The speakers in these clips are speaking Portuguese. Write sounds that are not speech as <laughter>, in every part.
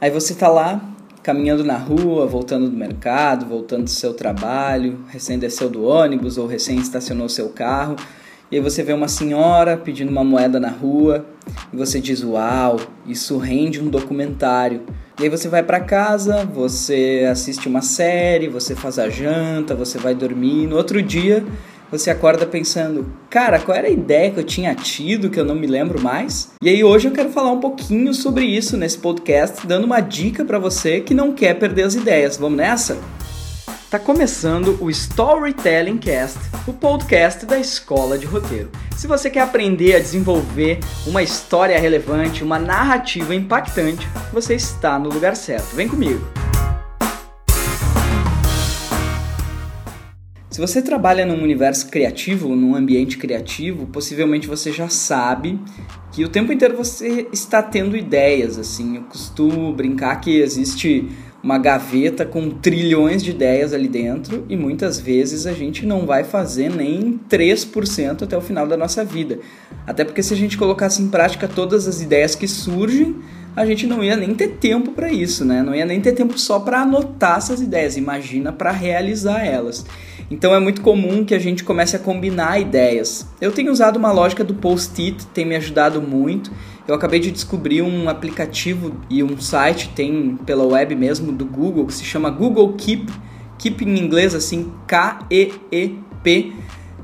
Aí você tá lá, caminhando na rua, voltando do mercado, voltando do seu trabalho, recém desceu do ônibus ou recém estacionou seu carro, e aí você vê uma senhora pedindo uma moeda na rua, e você diz: "Uau, isso rende um documentário". E aí você vai para casa, você assiste uma série, você faz a janta, você vai dormir, no outro dia você acorda pensando, cara, qual era a ideia que eu tinha tido que eu não me lembro mais? E aí hoje eu quero falar um pouquinho sobre isso nesse podcast, dando uma dica para você que não quer perder as ideias. Vamos nessa? Tá começando o Storytelling Cast, o podcast da Escola de Roteiro. Se você quer aprender a desenvolver uma história relevante, uma narrativa impactante, você está no lugar certo. Vem comigo. Se você trabalha num universo criativo, num ambiente criativo, possivelmente você já sabe que o tempo inteiro você está tendo ideias, assim. Eu costumo brincar que existe uma gaveta com trilhões de ideias ali dentro e muitas vezes a gente não vai fazer nem 3% até o final da nossa vida. Até porque se a gente colocasse em prática todas as ideias que surgem, a gente não ia nem ter tempo para isso, né? Não ia nem ter tempo só para anotar essas ideias, imagina para realizar elas. Então é muito comum que a gente comece a combinar ideias. Eu tenho usado uma lógica do post-it, tem me ajudado muito. Eu acabei de descobrir um aplicativo e um site, tem pela web mesmo, do Google, que se chama Google Keep. Keep em inglês assim, K-E-E-P.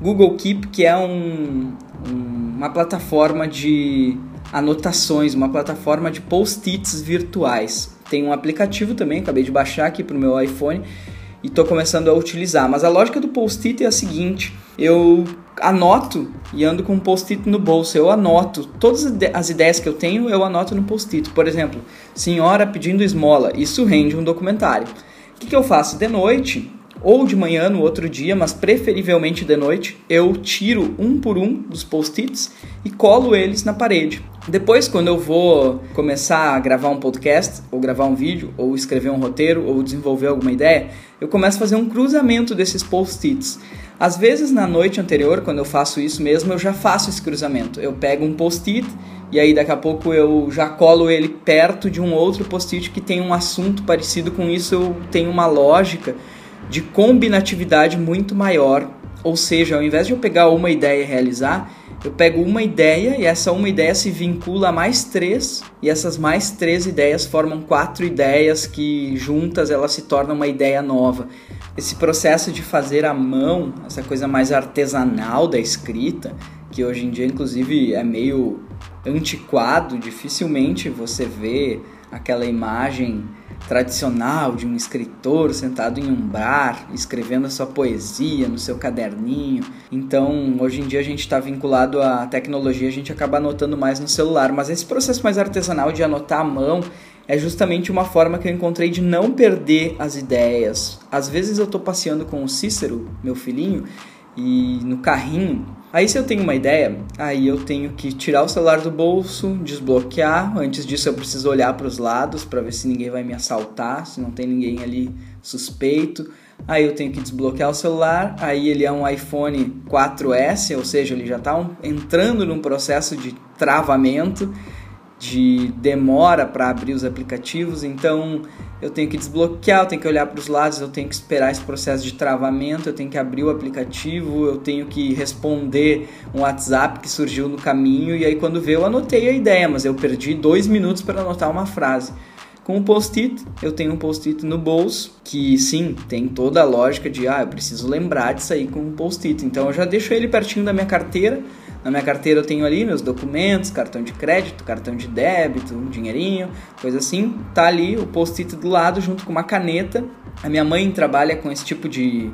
Google Keep, que é um, um, uma plataforma de anotações, uma plataforma de post-its virtuais. Tem um aplicativo também, acabei de baixar aqui para o meu iPhone e estou começando a utilizar. Mas a lógica do post-it é a seguinte: eu anoto e ando com um post-it no bolso. Eu anoto todas as ideias que eu tenho, eu anoto no post-it. Por exemplo, senhora pedindo esmola, isso rende um documentário. O que, que eu faço de noite? Ou de manhã no outro dia, mas preferivelmente de noite, eu tiro um por um dos post-its e colo eles na parede. Depois, quando eu vou começar a gravar um podcast, ou gravar um vídeo, ou escrever um roteiro, ou desenvolver alguma ideia, eu começo a fazer um cruzamento desses post-its. Às vezes, na noite anterior, quando eu faço isso mesmo, eu já faço esse cruzamento. Eu pego um post-it e aí daqui a pouco eu já colo ele perto de um outro post-it que tem um assunto parecido com isso, eu tenho uma lógica de combinatividade muito maior. Ou seja, ao invés de eu pegar uma ideia e realizar, eu pego uma ideia e essa uma ideia se vincula a mais três, e essas mais três ideias formam quatro ideias que juntas elas se tornam uma ideia nova. Esse processo de fazer à mão, essa coisa mais artesanal da escrita, que hoje em dia inclusive é meio antiquado, dificilmente você vê aquela imagem tradicional de um escritor sentado em um bar, escrevendo a sua poesia no seu caderninho. Então, hoje em dia a gente está vinculado à tecnologia, a gente acaba anotando mais no celular. Mas esse processo mais artesanal de anotar à mão é justamente uma forma que eu encontrei de não perder as ideias. Às vezes eu estou passeando com o Cícero, meu filhinho, e no carrinho Aí se eu tenho uma ideia, aí eu tenho que tirar o celular do bolso, desbloquear. Antes disso eu preciso olhar para os lados para ver se ninguém vai me assaltar, se não tem ninguém ali suspeito. Aí eu tenho que desbloquear o celular. Aí ele é um iPhone 4S, ou seja, ele já está entrando num processo de travamento de demora para abrir os aplicativos, então eu tenho que desbloquear, eu tenho que olhar para os lados, eu tenho que esperar esse processo de travamento, eu tenho que abrir o aplicativo, eu tenho que responder um WhatsApp que surgiu no caminho e aí quando vê eu anotei a ideia, mas eu perdi dois minutos para anotar uma frase. Com o post-it, eu tenho um post-it no bolso, que sim, tem toda a lógica de, ah, eu preciso lembrar de sair com um post-it. Então eu já deixo ele pertinho da minha carteira. Na minha carteira eu tenho ali meus documentos, cartão de crédito, cartão de débito, um dinheirinho, coisa assim. Tá ali o post-it do lado junto com uma caneta. A minha mãe trabalha com esse tipo de,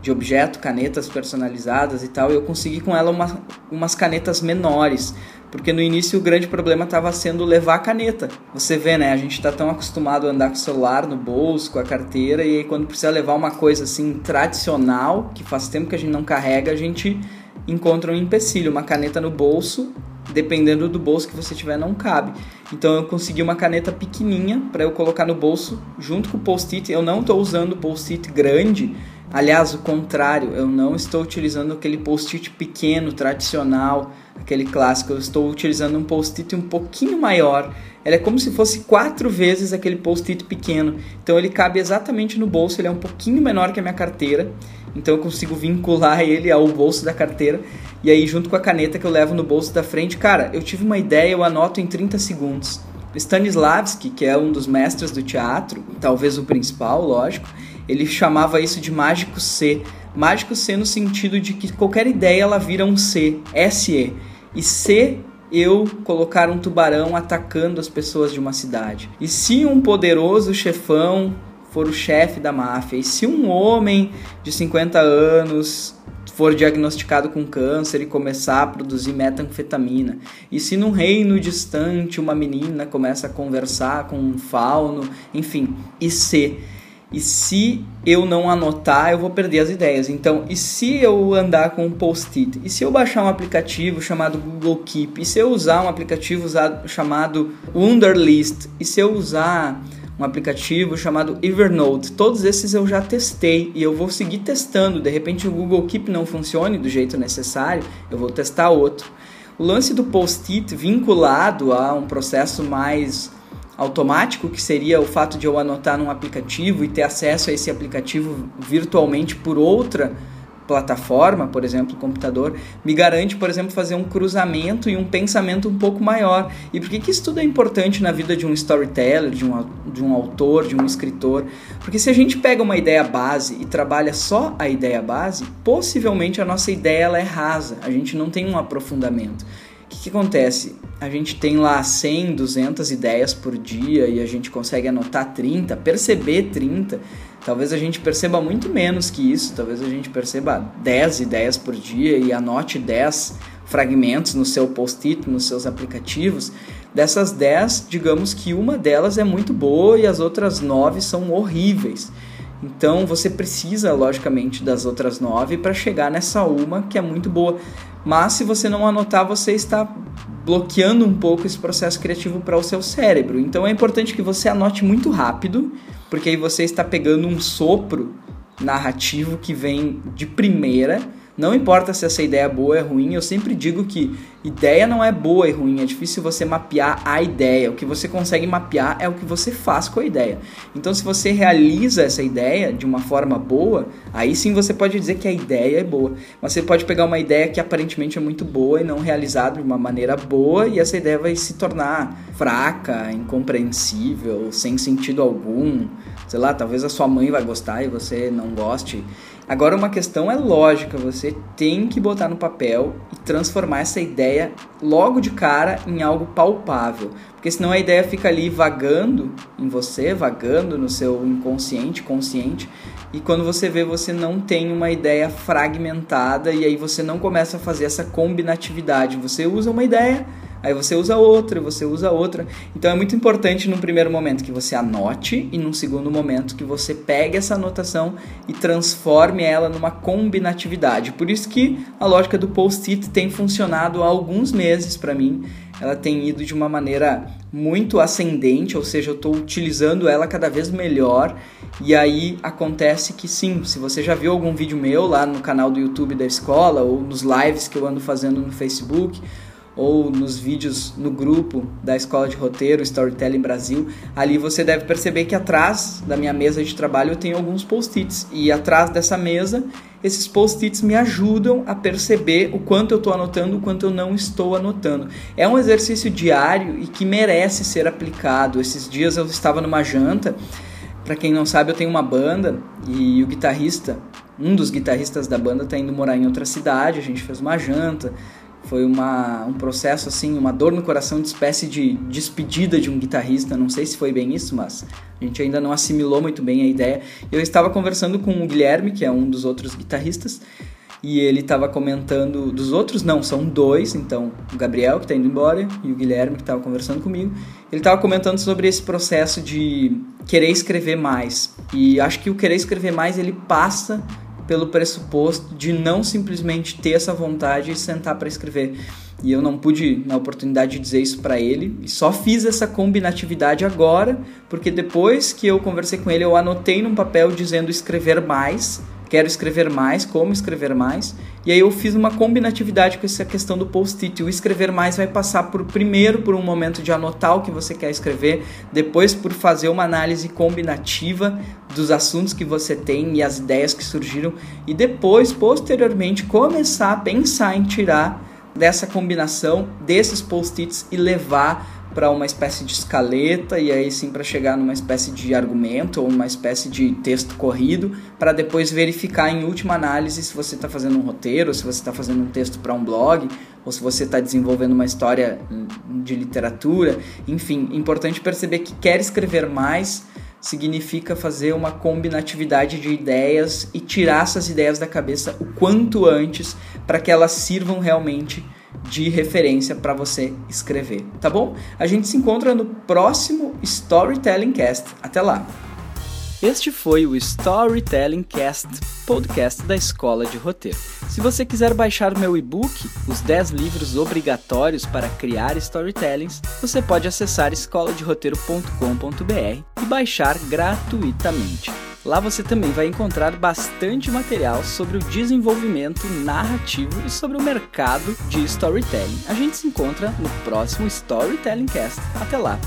de objeto, canetas personalizadas e tal, e eu consegui com ela uma, umas canetas menores porque no início o grande problema estava sendo levar a caneta. Você vê, né? A gente está tão acostumado a andar com o celular no bolso, com a carteira, e aí quando precisa levar uma coisa assim tradicional, que faz tempo que a gente não carrega, a gente encontra um empecilho. Uma caneta no bolso, dependendo do bolso que você tiver, não cabe. Então eu consegui uma caneta pequenininha para eu colocar no bolso junto com o post-it. Eu não estou usando post-it grande Aliás, o contrário, eu não estou utilizando aquele post-it pequeno, tradicional, aquele clássico. Eu estou utilizando um post-it um pouquinho maior. Ele é como se fosse quatro vezes aquele post-it pequeno. Então ele cabe exatamente no bolso, ele é um pouquinho menor que a minha carteira. Então eu consigo vincular <laughs> ele ao bolso da carteira. E aí, junto com a caneta que eu levo no bolso da frente, cara, eu tive uma ideia, eu anoto em 30 segundos. Stanislavski, que é um dos mestres do teatro, talvez o principal, lógico, ele chamava isso de mágico C. Mágico C no sentido de que qualquer ideia ela vira um C, SE. E C eu colocar um tubarão atacando as pessoas de uma cidade. E se um poderoso chefão for o chefe da máfia, e se um homem de 50 anos for diagnosticado com câncer e começar a produzir metanfetamina. E se num reino distante uma menina começa a conversar com um fauno, enfim, e se e se eu não anotar, eu vou perder as ideias. Então, e se eu andar com um post-it? E se eu baixar um aplicativo chamado Google Keep? E se eu usar um aplicativo usado, chamado Wunderlist? E se eu usar um aplicativo chamado Evernote. Todos esses eu já testei e eu vou seguir testando. De repente o Google Keep não funcione do jeito necessário, eu vou testar outro. O lance do post-it vinculado a um processo mais automático, que seria o fato de eu anotar num aplicativo e ter acesso a esse aplicativo virtualmente por outra plataforma, por exemplo, computador, me garante, por exemplo, fazer um cruzamento e um pensamento um pouco maior. E por que, que isso tudo é importante na vida de um storyteller, de um, de um autor, de um escritor? Porque se a gente pega uma ideia base e trabalha só a ideia base, possivelmente a nossa ideia ela é rasa, a gente não tem um aprofundamento. O que, que acontece? A gente tem lá 100, 200 ideias por dia e a gente consegue anotar 30, perceber 30 Talvez a gente perceba muito menos que isso, talvez a gente perceba 10 ideias por dia e anote 10 fragmentos no seu post-it, nos seus aplicativos. Dessas 10, digamos que uma delas é muito boa e as outras 9 são horríveis. Então você precisa, logicamente, das outras 9 para chegar nessa uma que é muito boa. Mas se você não anotar, você está bloqueando um pouco esse processo criativo para o seu cérebro. Então é importante que você anote muito rápido porque aí você está pegando um sopro narrativo que vem de primeira não importa se essa ideia é boa ou é ruim, eu sempre digo que ideia não é boa e ruim, é difícil você mapear a ideia. O que você consegue mapear é o que você faz com a ideia. Então, se você realiza essa ideia de uma forma boa, aí sim você pode dizer que a ideia é boa. Mas você pode pegar uma ideia que aparentemente é muito boa e não realizada de uma maneira boa, e essa ideia vai se tornar fraca, incompreensível, sem sentido algum. Sei lá, talvez a sua mãe vai gostar e você não goste. Agora, uma questão é lógica: você tem que botar no papel e transformar essa ideia logo de cara em algo palpável. Porque senão a ideia fica ali vagando em você, vagando no seu inconsciente, consciente, e quando você vê, você não tem uma ideia fragmentada e aí você não começa a fazer essa combinatividade. Você usa uma ideia aí você usa outra, você usa outra. Então é muito importante num primeiro momento que você anote e num segundo momento que você pegue essa anotação e transforme ela numa combinatividade. Por isso que a lógica do post-it tem funcionado há alguns meses para mim. Ela tem ido de uma maneira muito ascendente, ou seja, eu estou utilizando ela cada vez melhor. E aí acontece que sim, se você já viu algum vídeo meu lá no canal do YouTube da escola ou nos lives que eu ando fazendo no Facebook, ou nos vídeos no grupo da Escola de Roteiro Storytelling Brasil, ali você deve perceber que atrás da minha mesa de trabalho eu tenho alguns post-its e atrás dessa mesa esses post-its me ajudam a perceber o quanto eu estou anotando, o quanto eu não estou anotando. É um exercício diário e que merece ser aplicado. Esses dias eu estava numa janta, para quem não sabe, eu tenho uma banda e o guitarrista, um dos guitarristas da banda está indo morar em outra cidade, a gente fez uma janta, foi uma, um processo assim, uma dor no coração de espécie de despedida de um guitarrista. Não sei se foi bem isso, mas a gente ainda não assimilou muito bem a ideia. Eu estava conversando com o Guilherme, que é um dos outros guitarristas, e ele estava comentando dos outros, não, são dois, então o Gabriel que está indo embora e o Guilherme que estava conversando comigo. Ele estava comentando sobre esse processo de querer escrever mais. E acho que o querer escrever mais ele passa pelo pressuposto de não simplesmente ter essa vontade e sentar para escrever. E eu não pude, na oportunidade, dizer isso para ele. E só fiz essa combinatividade agora, porque depois que eu conversei com ele, eu anotei num papel dizendo escrever mais, quero escrever mais, como escrever mais. E aí eu fiz uma combinatividade com essa questão do post-it. O escrever mais vai passar por primeiro por um momento de anotar o que você quer escrever, depois por fazer uma análise combinativa dos assuntos que você tem e as ideias que surgiram e depois posteriormente começar a pensar em tirar dessa combinação desses post-its e levar para uma espécie de escaleta e aí sim para chegar numa espécie de argumento ou uma espécie de texto corrido para depois verificar em última análise se você está fazendo um roteiro, se você está fazendo um texto para um blog ou se você está desenvolvendo uma história de literatura, enfim, importante perceber que quer escrever mais significa fazer uma combinatividade de ideias e tirar essas ideias da cabeça o quanto antes para que elas sirvam realmente de referência para você escrever, tá bom? A gente se encontra no próximo Storytelling Cast. Até lá! Este foi o Storytelling Cast, podcast da Escola de Roteiro. Se você quiser baixar meu e-book, Os 10 livros obrigatórios para criar storytellings, você pode acessar escoladeroteiro.com.br e baixar gratuitamente. Lá você também vai encontrar bastante material sobre o desenvolvimento narrativo e sobre o mercado de storytelling. A gente se encontra no próximo Storytelling Cast. Até lá!